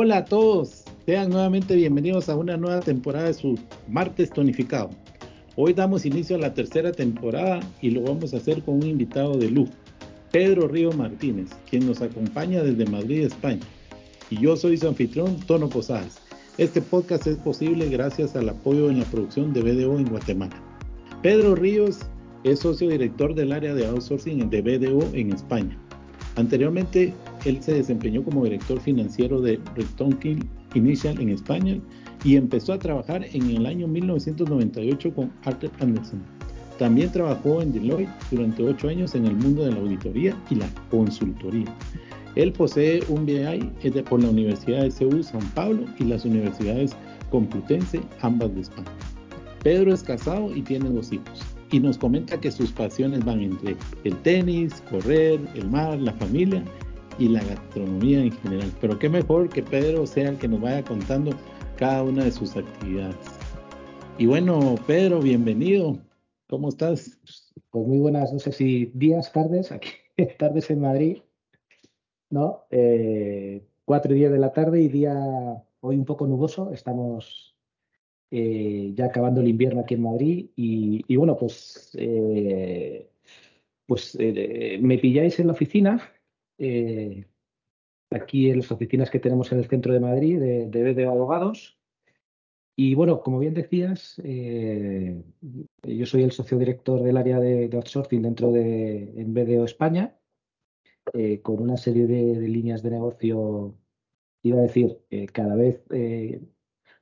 Hola a todos, sean nuevamente bienvenidos a una nueva temporada de su Martes Tonificado. Hoy damos inicio a la tercera temporada y lo vamos a hacer con un invitado de lujo, Pedro Río Martínez, quien nos acompaña desde Madrid, España. Y yo soy su anfitrión, Tono Posadas. Este podcast es posible gracias al apoyo en la producción de BDO en Guatemala. Pedro Ríos es socio director del área de outsourcing de BDO en España. Anteriormente, él se desempeñó como director financiero de Rectonkin Initial en España y empezó a trabajar en el año 1998 con Arthur Anderson. También trabajó en Deloitte durante ocho años en el mundo de la auditoría y la consultoría. Él posee un BI por la Universidad de CEU San Pablo y las universidades Complutense, ambas de España. Pedro es casado y tiene dos hijos y nos comenta que sus pasiones van entre el tenis, correr, el mar, la familia y la gastronomía en general. Pero qué mejor que Pedro sea el que nos vaya contando cada una de sus actividades. Y bueno, Pedro, bienvenido. ¿Cómo estás? Pues muy buenas, no sé si días, tardes, aquí tardes en Madrid, ¿no? Eh, cuatro y diez de la tarde y día hoy un poco nuboso. Estamos eh, ya acabando el invierno aquí en Madrid y, bueno, pues, eh, pues me pilláis en la oficina, aquí en las oficinas que tenemos en el centro de Madrid de, de Abogados. Y bueno, como bien decías, yo soy el socio director del área de, outsourcing dentro de en BDO España, con una serie de, líneas de negocio, iba a decir, cada vez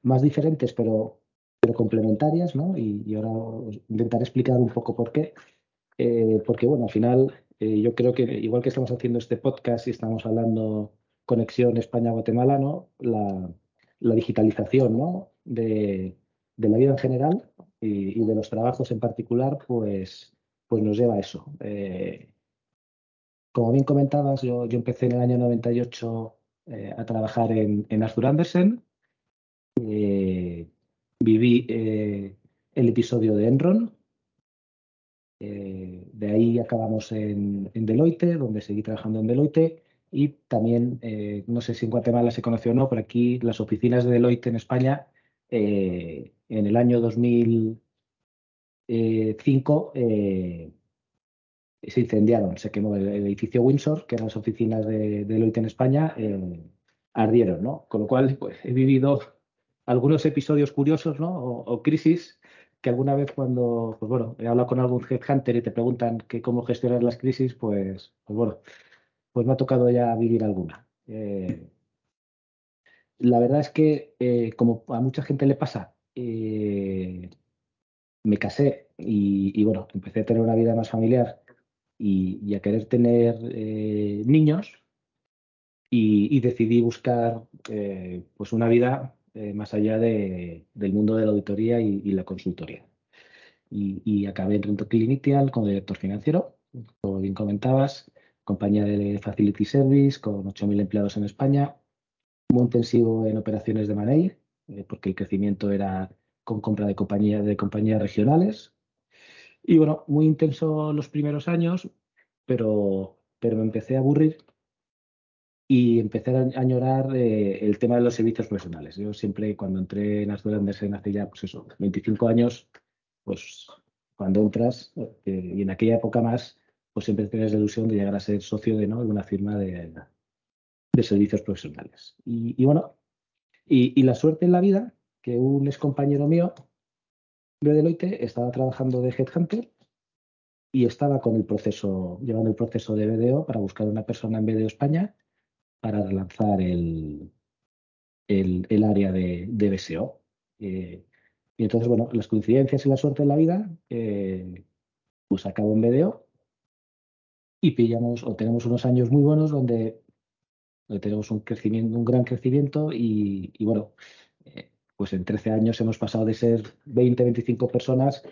más diferentes, pero, pero complementarias, ¿no? Y, ahora os intentaré explicar un poco por qué. Eh, porque, bueno, al final eh, yo creo que igual que estamos haciendo este podcast y estamos hablando conexión España-Guatemala, ¿no? La, digitalización, ¿no? De, la vida en general y, de los trabajos en particular, pues, pues nos lleva a eso. Eh, como bien comentabas, yo, yo, empecé en el año 98 a trabajar en, Arthur Andersen. Eh, viví eh, el episodio de Enron. Eh, de ahí acabamos en, Deloitte, donde seguí trabajando en Deloitte. Y también, no sé si en Guatemala se conoció o no, pero aquí las oficinas de Deloitte en España, en el año 2005, se incendiaron, se quemó el, edificio Windsor, que eran las oficinas de, Deloitte en España, ardieron, ¿no? Con lo cual, pues, he vivido algunos episodios curiosos, ¿no? O, crisis que alguna vez cuando, pues bueno, he hablado con algún headhunter y te preguntan que cómo gestionar las crisis, pues, pues bueno, pues me ha tocado ya vivir alguna. Eh, la verdad es que, eh, como a mucha gente le pasa, eh, me casé y, bueno, empecé a tener una vida más familiar y, a querer tener niños y, decidí buscar pues una vida eh, más allá de, del mundo de la auditoría y, la consultoría. Y, acabé en Rento Initial como director financiero, como bien comentabas, compañía de Facility Service con 8.000 empleados en España, muy intensivo en operaciones de money, eh, porque el crecimiento era con compra de, compañía, de compañías regionales. Y bueno, muy intenso los primeros años, pero, pero me empecé a aburrir y empecé a añorar eh, el tema de los servicios profesionales. Yo siempre, cuando entré en Arthur Andersen hace ya, pues eso, 25 años, pues cuando entras, eh, y en aquella época más, pues siempre tienes la ilusión de llegar a ser socio de, ¿no? de una firma de, de servicios profesionales. Y, bueno, y, la suerte en la vida, que un ex compañero mío de Deloitte estaba trabajando de Headhunter y estaba con el proceso, llevando el proceso de BDO para buscar una persona en BDO España para relanzar el, el, área de, de BSO. Eh, y entonces, bueno, las coincidencias y la suerte en la vida, eh, pues acabo en BDO y pillamos o tenemos unos años muy buenos donde, tenemos un crecimiento, un gran crecimiento y, bueno, eh, pues en 13 años hemos pasado de ser 20, 25 personas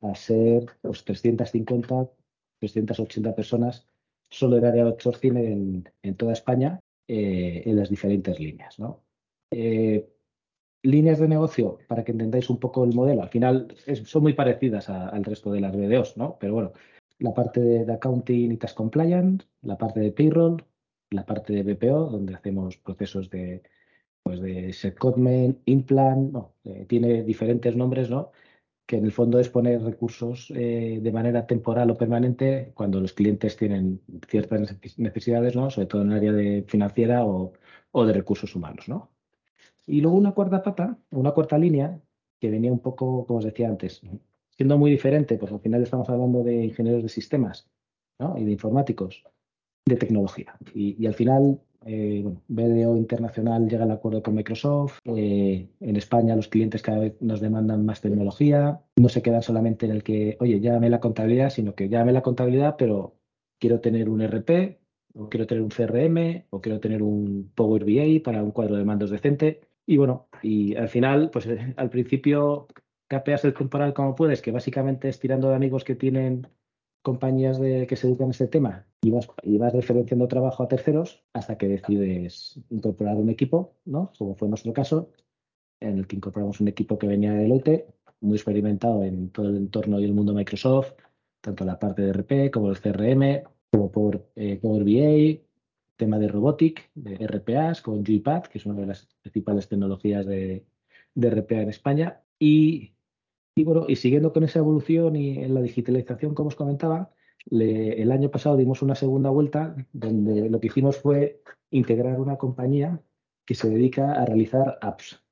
a ser pues, 350, 380 personas solo en área de outsourcing en, en toda España eh, en las diferentes líneas. Eh, líneas de negocio, para que entendáis un poco el modelo, al final son muy parecidas al resto de las BDOs, ¿no? pero bueno, la parte de, accounting y tax compliance, la parte de payroll, la parte de BPO, donde hacemos procesos de, pues de Secotmen, Implant, no, eh, tiene diferentes nombres, ¿no? Que en el fondo es poner recursos eh, de manera temporal o permanente cuando los clientes tienen ciertas necesidades, ¿no? Sobre todo en el área de financiera o, o de recursos humanos, ¿no? Y luego una cuarta pata, una cuarta línea, que venía un poco, como os decía antes, siendo muy diferente, pues al final estamos hablando de ingenieros de sistemas ¿no? y de informáticos, de tecnología. Y, al final, eh, bueno, BDO Internacional llega al acuerdo con Microsoft. Eh, en España los clientes cada vez nos demandan más tecnología. No se quedan solamente en el que, oye, llámame la contabilidad, sino que llámame la contabilidad, pero quiero tener un RP, o quiero tener un CRM, o quiero tener un Power BI para un cuadro de mandos decente. Y bueno, y al final, pues al principio capeas el temporal como puedes, que básicamente es tirando de amigos que tienen compañías de, que se dedican a este tema y vas, y vas referenciando trabajo a terceros hasta que decides incorporar un equipo, ¿no? Como fue nuestro caso, en el que incorporamos un equipo que venía de Deloitte, muy experimentado en todo el entorno y el mundo Microsoft, tanto la parte de RP como el CRM, como por eh, Power BI, tema de robotic, de RPAs, con GPAD, que es una de las principales tecnologías de, de RPA en España. Y, y, bueno, y siguiendo con esa evolución y en la digitalización, como os comentaba, el año pasado dimos una segunda vuelta donde lo que hicimos fue integrar una compañía que se dedica a realizar apps.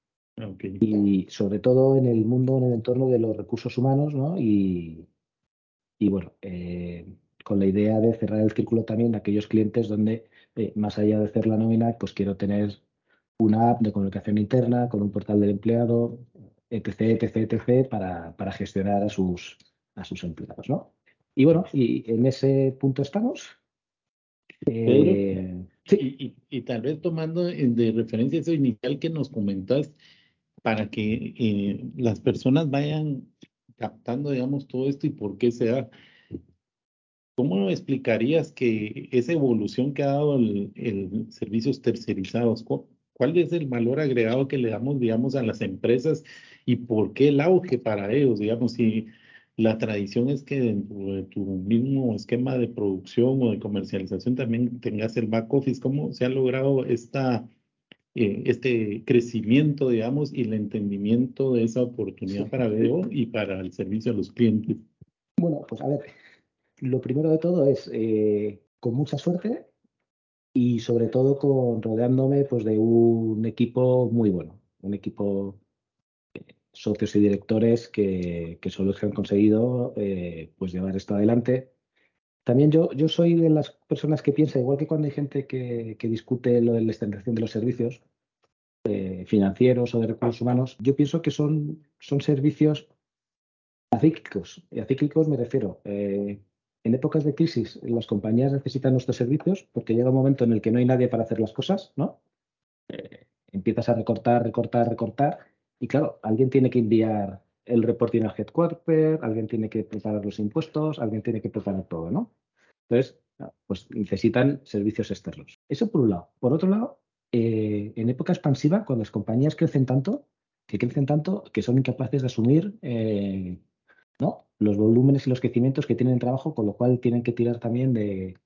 Y sobre todo en el mundo, en el entorno de los recursos humanos, ¿no? Y, y bueno, eh, con la idea de cerrar el círculo también de aquellos clientes donde, eh, más allá de hacer la nómina, pues quiero tener una app de comunicación interna con un portal del empleado, etc., etc., etc., para, para gestionar a sus, a sus empleados, ¿no? Y bueno, y en ese punto estamos. Eh, sí. y, tal vez tomando de referencia eso inicial que nos comentas, para que eh, las personas vayan captando, digamos, todo esto y por qué se da. ¿Cómo explicarías que esa evolución que ha dado el, el servicios tercerizados, cuál es el valor agregado que le damos, digamos, a las empresas y por qué el auge para ellos, digamos, si la tradición es que dentro de tu mismo esquema de producción o de comercialización también tengas el back office, ¿cómo se ha logrado esta, eh, este crecimiento, digamos, y el entendimiento de esa oportunidad para BDO y para el servicio a los clientes? Bueno, pues a ver, lo primero de todo es eh, con mucha suerte y sobre todo con rodeándome pues, de un equipo muy bueno, un equipo eh, socios y directores que, que son los que han conseguido eh, pues llevar esto adelante. También yo, yo soy de las personas que piensa, igual que cuando hay gente que, que discute lo de la extensión de los servicios financieros o de recursos humanos, yo pienso que son, son servicios acíclicos. Y acíclicos me refiero, en épocas de crisis, las compañías necesitan nuestros servicios porque llega un momento en el que no hay nadie para hacer las cosas, ¿no? Eh, empiezas a recortar, recortar, recortar, y claro, alguien tiene que enviar el reporting al headquarter, alguien tiene que preparar los impuestos, alguien tiene que preparar todo, ¿no? Entonces, pues necesitan servicios externos. Eso por un lado. Por otro lado, eh, en época expansiva, cuando las compañías crecen tanto, que crecen tanto que son incapaces de asumir eh, ¿no? los volúmenes y los crecimientos que tienen trabajo, con lo cual tienen que tirar también de,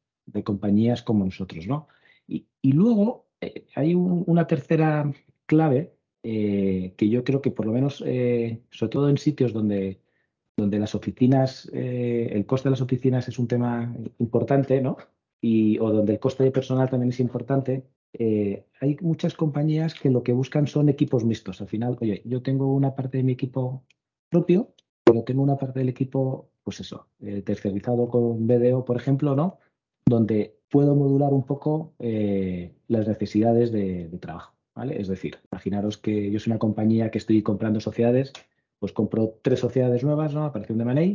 compañías como nosotros. ¿no? Y, luego eh, hay una tercera clave eh, que yo creo que por lo menos, eh, sobre todo en sitios donde, donde las oficinas, el coste de las oficinas es un tema importante, ¿no? Y, o donde el coste de personal también es importante, hay muchas compañías que lo que buscan son equipos mixtos. Al final, oye, yo tengo una parte de mi equipo propio pero tengo una parte del equipo, pues eso, eh, tercerizado con BDO, por ejemplo, ¿no? Donde puedo modular un poco eh, las necesidades de, trabajo, ¿vale? Es decir, imaginaros que yo soy una compañía que estoy comprando sociedades, pues compro tres sociedades nuevas, ¿no? Aparición de Money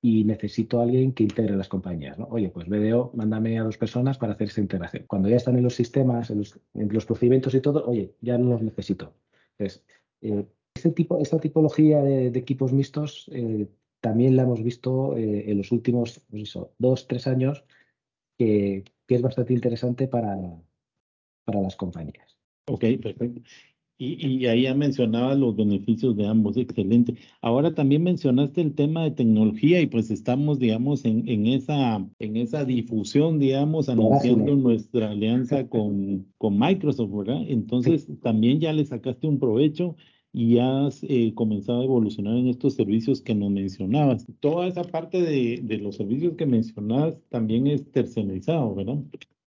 y necesito a alguien que integre las compañías, ¿no? Oye, pues BDO, mándame a dos personas para hacer esa integración. Cuando ya están en los sistemas, en los, procedimientos y todo, oye, ya no los necesito. Entonces, eh, este tipo, esta tipología de, equipos mixtos eh, también la hemos visto eh, en los últimos pues dos, tres años, que, es bastante interesante para, para las compañías. Ok, perfecto. Y, ahí ya mencionabas los beneficios de ambos, excelente. Ahora también mencionaste el tema de tecnología y pues estamos, digamos, en, en esa, en esa difusión, digamos, anunciando nuestra alianza con, con Microsoft, ¿verdad? Entonces también ya le sacaste un provecho y has eh, comenzado a evolucionar en estos servicios que nos mencionabas. Toda esa parte de, de los servicios que mencionabas también es tercerizado, ¿verdad?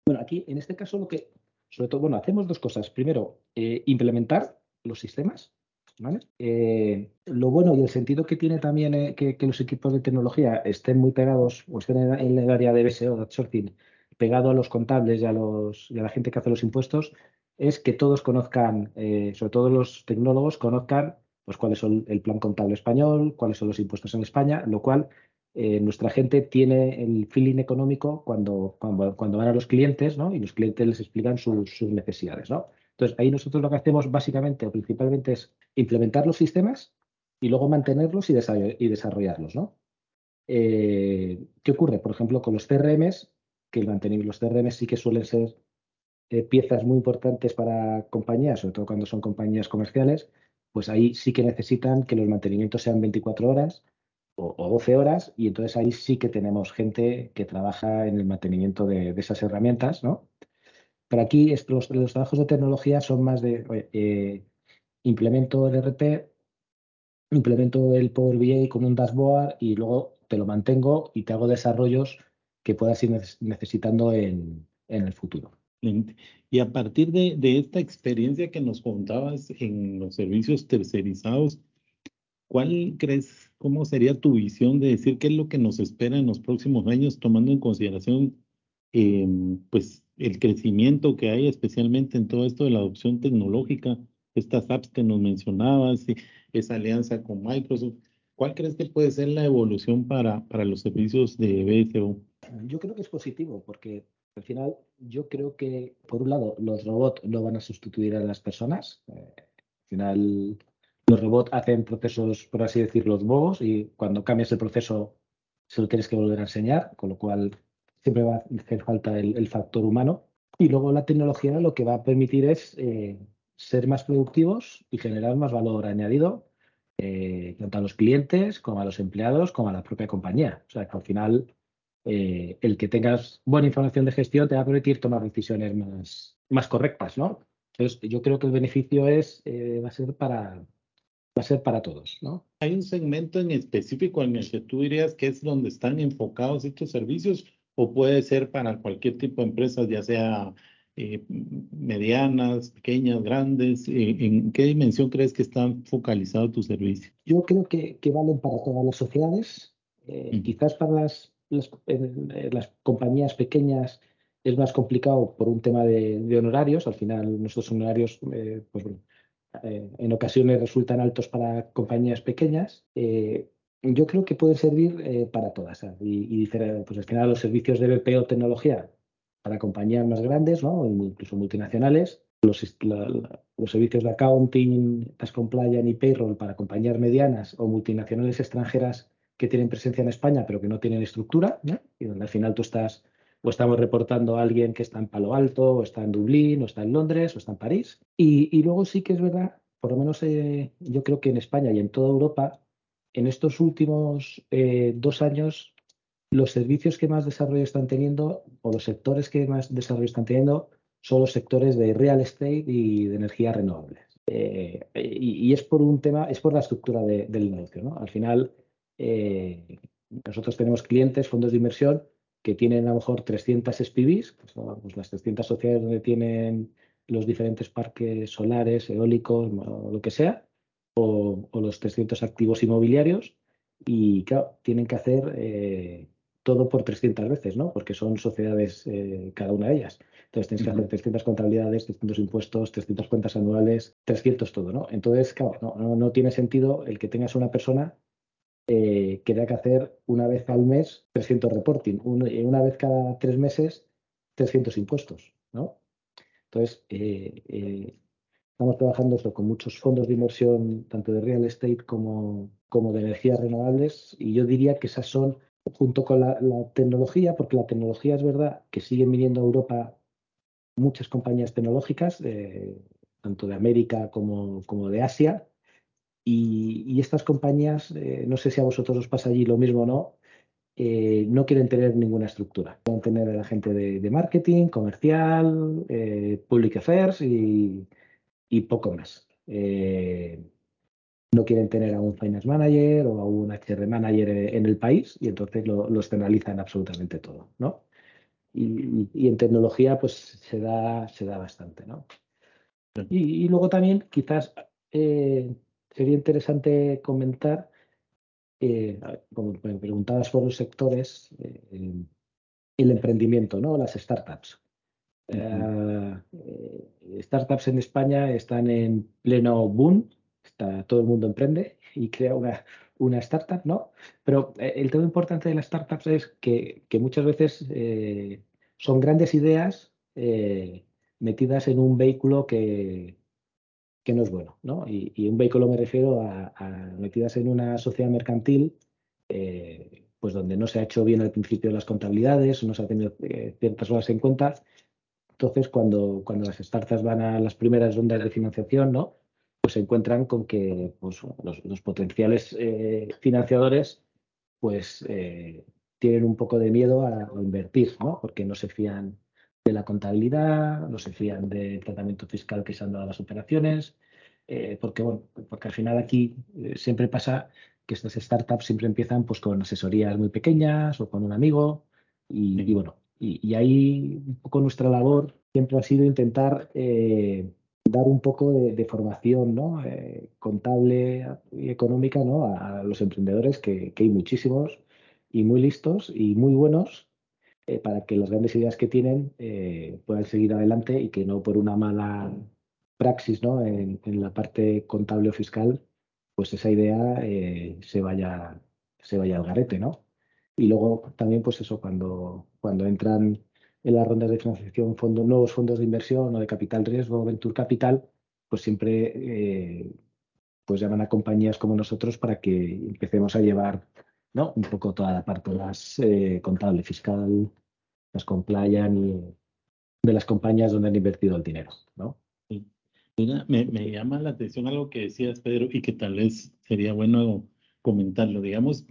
Bueno, aquí en este caso lo que sobre todo, bueno, hacemos dos cosas. Primero, eh, implementar los sistemas. ¿vale? Eh, lo bueno y el sentido que tiene también eh, que, los equipos de tecnología estén muy pegados o estén en, el área de BSO, de outsourcing, pegado a los contables y los, y a la gente que hace los impuestos, es que todos conozcan, sobre todo los tecnólogos, conozcan pues, cuál es el plan contable español, cuáles son los impuestos en España, lo cual eh, nuestra gente tiene el feeling económico cuando, cuando, van a los clientes ¿no? y los clientes les explican sus, necesidades. ¿no? Entonces, ahí nosotros lo que hacemos básicamente o principalmente es implementar los sistemas y luego mantenerlos y, y desarrollarlos. ¿no? Eh, ¿Qué ocurre? Por ejemplo, con los CRMs, que el mantenimiento, los CRMs sí que suelen ser eh, piezas muy importantes para compañías, sobre todo cuando son compañías comerciales, pues ahí sí que necesitan que los mantenimientos sean 24 horas o, 12 horas y entonces ahí sí que tenemos gente que trabaja en el mantenimiento de, esas herramientas, ¿no? Pero aquí los, los, trabajos de tecnología son más de eh, implemento el RP, implemento el Power BI con un dashboard y luego te lo mantengo y te hago desarrollos que puedas ir necesitando en el futuro. Y a partir de, de, esta experiencia que nos contabas en los servicios tercerizados, ¿Cuál crees, cómo sería tu visión de decir qué es lo que nos espera en los próximos años, tomando en consideración em, pues el crecimiento que hay, especialmente en todo esto de la adopción tecnológica, estas apps que nos mencionabas, esa alianza con Microsoft? ¿Cuál crees que puede ser la evolución para, para los servicios de BSO? Yo creo que es positivo, porque al final yo creo que, por un lado, los robots no van a sustituir a las personas. Eh, al final, los robots hacen procesos, por así decirlo, bobos y cuando cambias el proceso se lo tienes que volver a enseñar, con lo cual siempre va a hacer falta el, factor humano. Y luego la tecnología lo que va a permitir es eh, ser más productivos y generar más valor añadido eh, tanto a los clientes como a los empleados como a la propia compañía. O sea que al final eh, el que tengas buena información de gestión te va a permitir tomar decisiones más, más correctas, ¿no? Entonces yo creo que el beneficio es va a ser para, va a ser para todos, ¿no? ¿Hay un segmento en específico en el que tú dirías que es donde están enfocados estos servicios o puede ser para cualquier tipo de empresas, ya sea eh, medianas, pequeñas, grandes? Eh, ¿En qué dimensión crees que están focalizados tus servicios? Yo creo que, que valen para todas las sociedades. Eh, mm. Quizás para las, las, compañías pequeñas es más complicado por un tema de, honorarios. Al final, nuestros honorarios, pues eh, en ocasiones resultan altos para compañías pequeñas, eh, yo creo que pueden servir eh, para todas. Y, pues al final los servicios de BPO tecnología para compañías más grandes, ¿no? incluso multinacionales, los, los servicios de accounting, task compliance y payroll para compañías medianas o multinacionales extranjeras que tienen presencia en España pero que no tienen estructura, y donde al final tú estás o estamos reportando a alguien que está en Palo Alto, o está en Dublín, o está en Londres, o está en París. Y, luego sí que es verdad, por lo menos eh, yo creo que en España y en toda Europa, en estos últimos eh, dos años, los servicios que más desarrollo están teniendo, o los sectores que más desarrollo están teniendo, son los sectores de real estate y de energías renovables. Eh, y, es por un tema, es por la estructura del negocio. ¿no? Al final, nosotros tenemos clientes, fondos de inversión, que tienen a lo mejor 300 SPVs, pues, pues, las 300 sociedades donde tienen los diferentes parques solares, eólicos, o lo que sea, o, los 300 activos inmobiliarios, y claro, tienen que hacer eh, todo por 300 veces, ¿no? Porque son sociedades eh, cada una de ellas. Entonces tienes que hacer 300 contabilidades, 300 impuestos, 300 cuentas anuales, 300 todo, ¿no? Entonces, claro, no, no tiene sentido el que tengas una persona eh, que que hacer una vez al mes 300 reporting, eh, una vez cada tres meses 300 impuestos, ¿no? Entonces, eh, eh, estamos trabajando esto con muchos fondos de inversión, tanto de real estate como, de energías renovables, y yo diría que esas son, junto con la, tecnología, porque la tecnología es verdad que siguen viniendo a Europa muchas compañías tecnológicas, tanto de América como de Asia. Y, estas compañías, eh, no sé si a vosotros os pasa allí lo mismo o no, eh, no quieren tener ninguna estructura. Quieren tener a la gente de, marketing, comercial, eh, public affairs y, poco más. no quieren tener a un finance manager o a un HR manager en el país y entonces lo, lo externalizan absolutamente todo, ¿no? Y, en tecnología pues se da, se da bastante, ¿no? Y, luego también quizás sería interesante comentar, eh, como me preguntabas por los sectores, eh, el emprendimiento, ¿no? Las startups. Eh, startups en España están en pleno boom, está, todo el mundo emprende y crea una, una startup, ¿no? Pero el tema importante de las startups es que, que muchas veces son grandes ideas metidas en un vehículo que, que no es bueno. ¿no? Y, un vehículo me refiero a, metidas en una sociedad mercantil, eh, pues donde no se ha hecho bien al principio las contabilidades, no se ha tenido eh, ciertas cosas en cuenta. Entonces, cuando, cuando las startups van a las primeras rondas de financiación, ¿no? pues se encuentran con que pues, los, potenciales eh, financiadores pues, tienen un poco de miedo a, a invertir, ¿no? porque no se fían de la contabilidad, no se fían del tratamiento fiscal que se han dado a las operaciones, eh, porque, bueno, porque al final aquí eh, siempre pasa que estas startups siempre empiezan pues, con asesorías muy pequeñas o con un amigo y, bueno, y, ahí un poco nuestra labor siempre ha sido intentar eh, dar un poco de, formación ¿no? contable y económica ¿no? a, los emprendedores, que, que hay muchísimos y muy listos y muy buenos eh, para que las grandes ideas que tienen eh, puedan seguir adelante y que no por una mala praxis ¿no? en, la parte contable o fiscal, pues esa idea eh, se, vaya, se vaya al garete, ¿no? Y luego también, pues eso, cuando, cuando entran en las rondas de financiación fondos, nuevos fondos de inversión o de capital riesgo, venture capital, pues siempre pues llaman a compañías como nosotros para que empecemos a llevar ¿no? Un poco toda la parte más eh, contable, fiscal, las compliance y de las compañías donde han invertido el dinero, ¿no? me, me, llama la atención algo que decías, Pedro, y que tal vez sería bueno comentarlo. Digamos,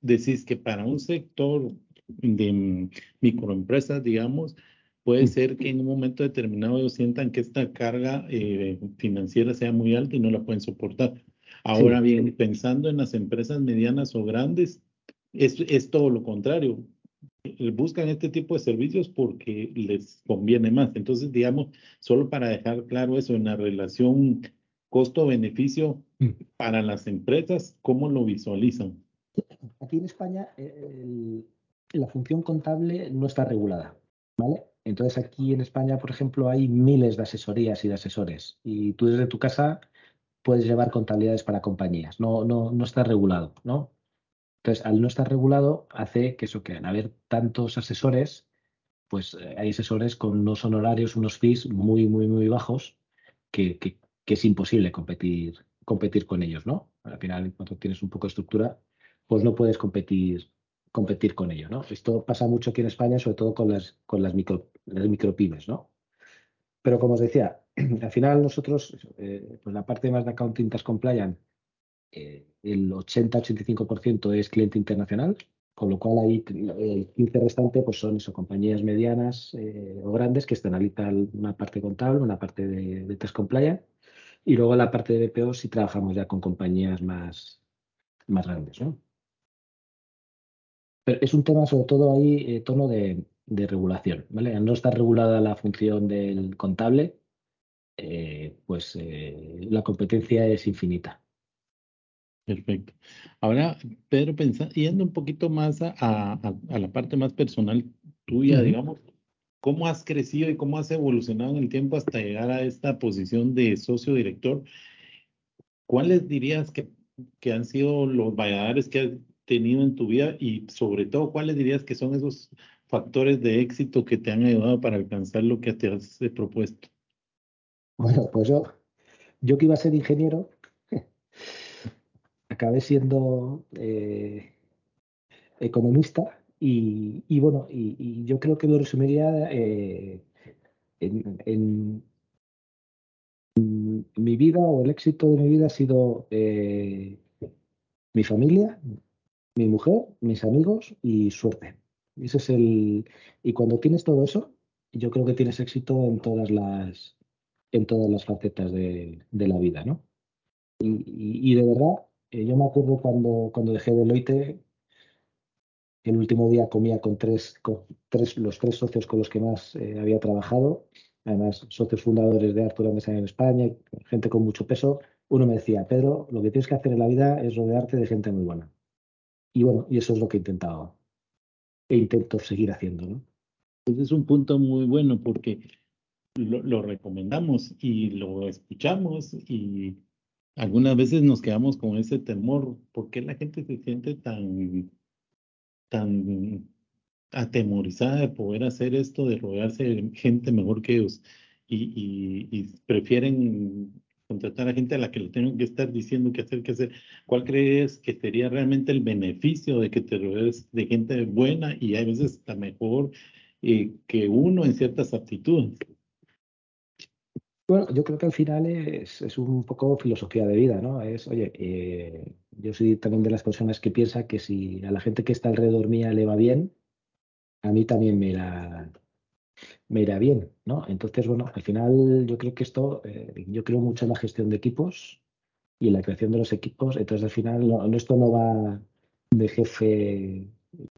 decís que para un sector de microempresas, digamos, puede mm. ser que en un momento determinado ellos sientan que esta carga eh, financiera sea muy alta y no la pueden soportar. Ahora bien, pensando en las empresas medianas o grandes, es, es todo lo contrario. Buscan este tipo de servicios porque les conviene más. Entonces, digamos, solo para dejar claro eso, en la relación costo-beneficio mm. para las empresas, ¿cómo lo visualizan? Aquí en España la función contable no está regulada, ¿vale? Entonces aquí en España, por ejemplo, hay miles de asesorías y de asesores y tú desde tu casa puedes llevar contabilidades para compañías. No, no, no está regulado, ¿no? Entonces, al no estar regulado, hace que eso, que al haber tantos asesores, pues eh, hay asesores con unos honorarios, unos fees muy, muy, muy bajos, que, es imposible competir, competir con ellos, ¿no? Al final, cuando tienes un poco de estructura, pues no puedes competir, competir con ellos, ¿no? Esto pasa mucho aquí en España, sobre todo con las, con las, micro, las micropymes, ¿no? Pero como os decía, al final nosotros, eh, pues la parte más de Accounting Tax Compliance, eh, el 80-85% es cliente internacional, con lo cual ahí el 15 restante pues son eso, compañías medianas eh, o grandes que externalizan una parte contable, una parte de, de Tax Compliance, y luego la parte de BPO si trabajamos ya con compañías más, más grandes. ¿no? Pero es un tema sobre todo ahí, tono de, regulación. ¿vale? no está regulada la función del contable, eh, pues eh, la competencia es infinita. Perfecto. Ahora, Pedro, yendo un poquito más a, a, la parte más personal tuya, digamos, ¿cómo has crecido y cómo has evolucionado en el tiempo hasta llegar a esta posición de socio director? ¿Cuáles dirías que, que han sido los valladares que has tenido en tu vida y sobre todo, cuáles dirías que son esos factores de éxito que te han ayudado para alcanzar lo que te has propuesto? Bueno, pues yo, yo que iba a ser ingeniero, acabé siendo eh, economista y, bueno, y, yo creo que lo resumiría eh, en, mi vida o el éxito de mi vida ha sido eh, mi familia, mi mujer, mis amigos y suerte. Ese es el y cuando tienes todo eso, yo creo que tienes éxito en todas las en todas las facetas de, la vida, ¿no? Y, de verdad, eh, yo me acuerdo cuando, cuando dejé Deloitte, el último día comía con tres, con tres los tres socios con los que más eh, había trabajado, además socios fundadores de Arturo Mesa en España, gente con mucho peso. Uno me decía, Pedro, lo que tienes que hacer en la vida es rodearte de gente muy buena. Y bueno, y eso es lo que he intentado e intento seguir haciendo, ¿no? Ese es un punto muy bueno porque lo, recomendamos y lo escuchamos y algunas veces nos quedamos con ese temor. ¿Por qué la gente se siente tan, tan atemorizada de poder hacer esto, de rodearse de gente mejor que ellos? Y, y, prefieren contratar a gente a la que le tengan que estar diciendo qué hacer, qué hacer. ¿Cuál crees que sería realmente el beneficio de que te rodees de gente buena y a veces está mejor eh, que uno en ciertas aptitudes? Bueno, yo creo que al final es, es un poco filosofía de vida, ¿no? Es, oye, eh, yo soy también de las personas que piensa que si a la gente que está alrededor mía le va bien, a mí también me irá, me irá bien, ¿no? Entonces, bueno, al final yo creo que esto, eh, yo creo mucho en la gestión de equipos y en la creación de los equipos, entonces al final no, esto no va de jefe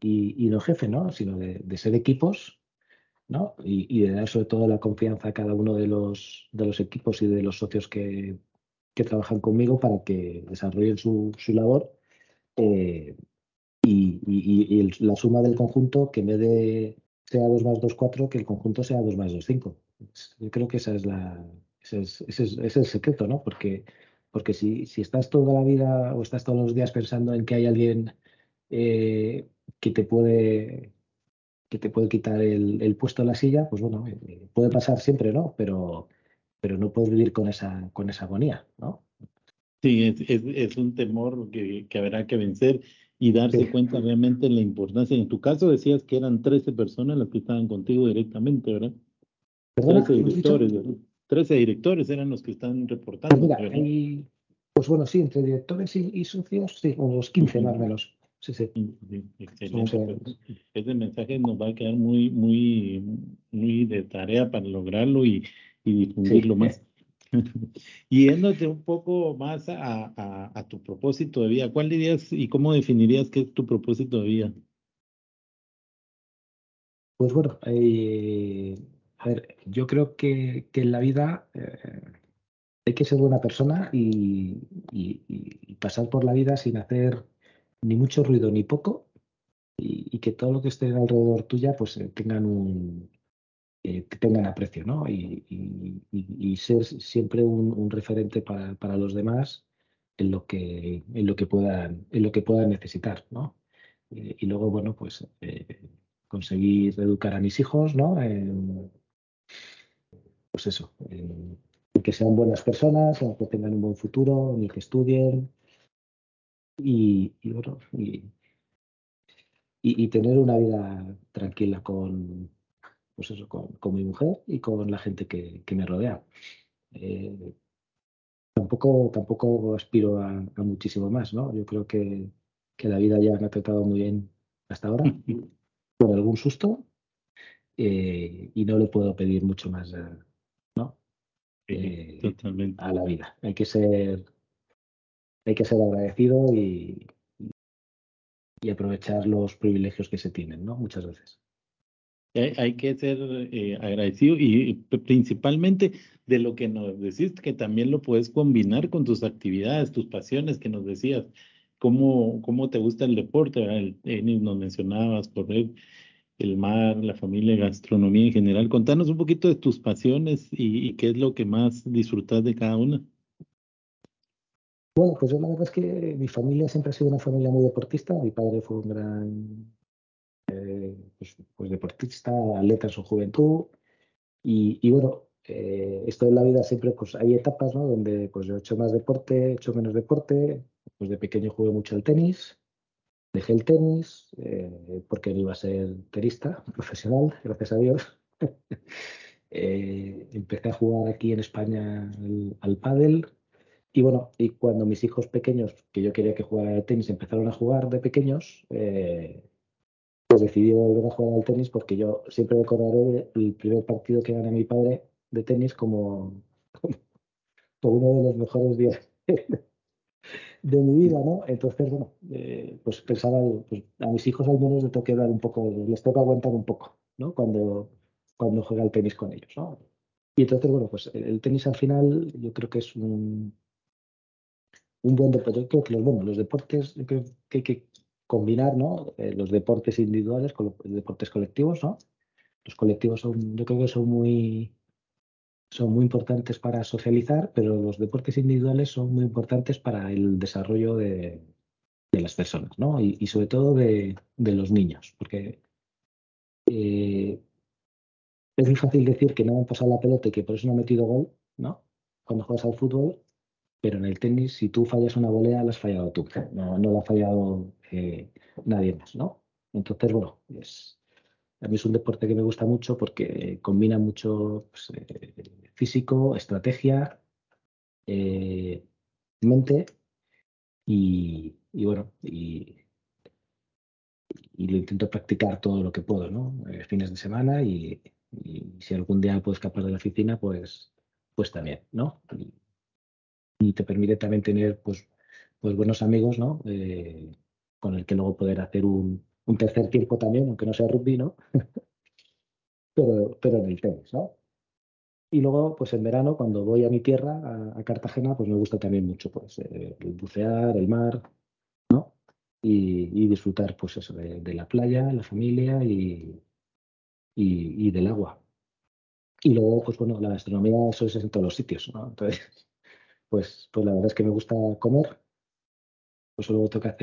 y, no jefe, ¿no? Sino de, de ser equipos ¿no? Y, de dar sobre todo la confianza a cada uno de los, de los equipos y de los socios que, trabajan conmigo para que desarrollen su, labor eh, y, la suma del conjunto que en vez de sea 2 más 2, 4, que el conjunto sea 2 más 2, 5. Yo creo que esa es la, ese, es, el secreto, ¿no? Porque, porque si, si, estás toda la vida o estás todos los días pensando en que hay alguien eh, que te puede que te puede quitar el, puesto en la silla, pues bueno, eh, puede pasar siempre, ¿no? Pero, pero no puedes vivir con esa, con esa agonía, ¿no? Sí, es, un temor que, habrá que vencer y darse cuenta realmente de la importancia. En tu caso decías que eran 13 personas las que estaban contigo directamente, ¿verdad? 13 directores, 13 directores eran los que están reportando. Pues, pues bueno, sí, entre directores y, socios, sí, unos 15 más o menos. Sí, sí. Excelente. Pues, ese mensaje nos va a quedar muy, muy, muy de tarea para lograrlo y, difundirlo más. y yéndote un poco más a, tu propósito de vida, ¿cuál dirías y cómo definirías qué es tu propósito de vida? Pues bueno, eh, a ver, yo creo que, en la vida eh, hay que ser buena persona y, pasar por la vida sin hacer ni mucho ruido ni poco, y, que todo lo que esté alrededor tuya pues eh, tengan un eh, tengan aprecio, ¿no? Y, ser siempre un, referente para, los demás en lo que en lo que puedan en lo que puedan necesitar, ¿no? Eh, y luego bueno pues conseguir educar a mis hijos, ¿no? pues eso, que sean buenas personas, que tengan un buen futuro, ni que estudien, y, bueno, y, tener una vida tranquila con, pues eso, con, mi mujer y con la gente que, me rodea. Eh, tampoco, tampoco aspiro a, muchísimo más, ¿no? Yo creo que, la vida ya me ha tratado muy bien hasta ahora, con algún susto, eh, y no le puedo pedir mucho más, ¿no? Eh, a la vida. Hay que ser hay que ser agradecido y, aprovechar los privilegios que se tienen, ¿no? Muchas veces. Hay, que ser eh, agradecido y principalmente de lo que nos decís, que también lo puedes combinar con tus actividades, tus pasiones que nos decías. ¿Cómo, cómo te gusta el deporte? El tenis nos mencionabas, correr, el mar, la familia, gastronomía en general. Contanos un poquito de tus pasiones y, y qué es lo que más disfrutas de cada una. Bueno, pues yo la verdad es que mi familia siempre ha sido una familia muy deportista. Mi padre fue un gran eh, pues, pues, deportista, atleta en su juventud. Y, bueno, eh, esto en la vida siempre pues hay etapas, ¿no? Donde pues yo he hecho más deporte, he hecho menos deporte. Pues de pequeño jugué mucho al tenis. Dejé el tenis eh, porque no iba a ser tenista profesional, gracias a Dios. eh, empecé a jugar aquí en España al, al pádel y bueno, y cuando mis hijos pequeños, que yo quería que jugaran al tenis, empezaron a jugar de pequeños, eh, pues decidí volver a jugar al tenis porque yo siempre recordaré el primer partido que gané mi padre de tenis como, como uno de los mejores días de mi vida, ¿no? Entonces, bueno, eh, pues pensaba, pues a mis hijos al menos les tengo que dar un poco, les tengo que aguantar un poco, ¿no? Cuando, cuando juega el tenis con ellos, ¿no? Y entonces, bueno, pues el tenis al final yo creo que es un, un buen deporte. Yo creo que los, bueno, los deportes, que hay que combinar, ¿no? Eh, los deportes individuales con los deportes colectivos, ¿no? Los colectivos son, yo creo que son muy, son muy importantes para socializar, pero los deportes individuales son muy importantes para el desarrollo de, de las personas, ¿no? Y, y sobre todo de, de, los niños, porque eh, es muy fácil decir que no han pasado la pelota y que por eso no he metido gol, ¿no? Cuando juegas al fútbol, pero en el tenis, si tú fallas una volea, la has fallado tú, no, no la ha fallado eh, nadie más, ¿no? Entonces, bueno, es, a mí es un deporte que me gusta mucho porque combina mucho pues, eh, físico, estrategia, eh, mente y, y bueno, y, lo intento practicar todo lo que puedo, ¿no? Fines de semana y, si algún día puedo escapar de la oficina, pues, pues también, ¿no? Y te permite también tener pues, pues buenos amigos, ¿no? Eh, con el que luego poder hacer un, un, tercer tiempo también, aunque no sea rugby, ¿no? pero, pero en el tenis, ¿no? Y luego, pues en verano, cuando voy a mi tierra, a, a Cartagena, pues me gusta también mucho pues, eh, el bucear, el mar, ¿no? Y, y disfrutar, pues eso, de, de, la playa, la familia y, y, y, del agua. Y luego, pues bueno, la gastronomía, eso es en todos los sitios, ¿no? Entonces, pues, pues la verdad es que me gusta comer, pues que hacer